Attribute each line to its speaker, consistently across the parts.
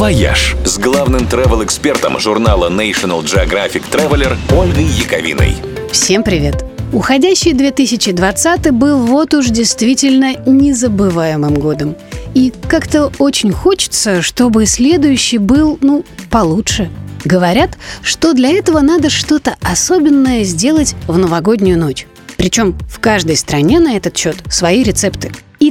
Speaker 1: «Вояж» с главным travel-экспертом журнала National Geographic Traveler Ольгой Яковиной.
Speaker 2: Всем привет! Уходящий 2020 был вот уж действительно незабываемым годом. И как-то очень хочется, чтобы следующий был, ну, получше. Говорят, что для этого надо что-то особенное сделать в новогоднюю ночь. Причем в каждой стране на этот счет свои рецепты.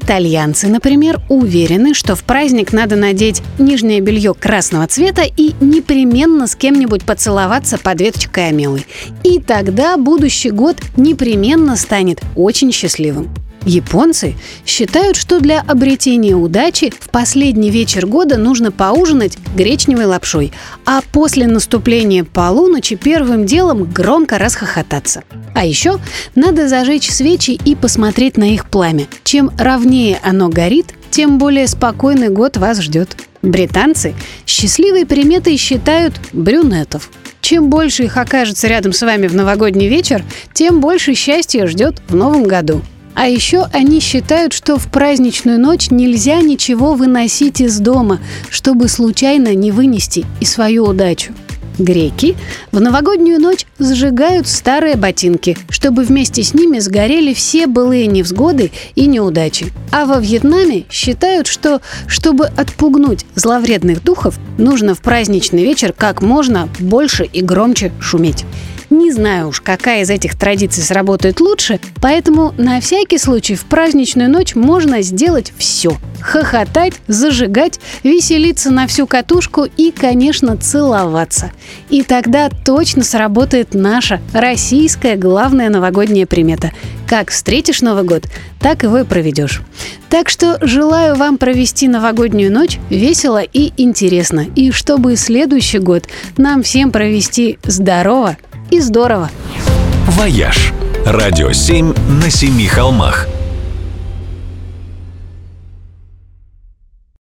Speaker 2: Итальянцы, например, уверены, что в праздник надо надеть нижнее белье красного цвета и непременно с кем-нибудь поцеловаться под веточкой амелы. И тогда будущий год непременно станет очень счастливым. Японцы считают, что для обретения удачи в последний вечер года нужно поужинать гречневой лапшой, а после наступления полуночи первым делом громко расхохотаться. А еще надо зажечь свечи и посмотреть на их пламя. Чем ровнее оно горит, тем более спокойный год вас ждет. Британцы счастливой приметой считают брюнетов. Чем больше их окажется рядом с вами в новогодний вечер, тем больше счастья ждет в новом году. А еще они считают, что в праздничную ночь нельзя ничего выносить из дома, чтобы случайно не вынести и свою удачу. Греки в новогоднюю ночь сжигают старые ботинки, чтобы вместе с ними сгорели все былые невзгоды и неудачи. А во Вьетнаме считают, что чтобы отпугнуть зловредных духов, нужно в праздничный вечер как можно больше и громче шуметь. Не знаю уж, какая из этих традиций сработает лучше, поэтому на всякий случай в праздничную ночь можно сделать все. Хохотать, зажигать, веселиться на всю катушку и, конечно, целоваться. И тогда точно сработает наша российская главная новогодняя примета. Как встретишь Новый год, так его и проведешь. Так что желаю вам провести новогоднюю ночь весело и интересно. И чтобы следующий год нам всем провести здорово и здорово.
Speaker 1: «Вояж» – радио 7 на семи холмах –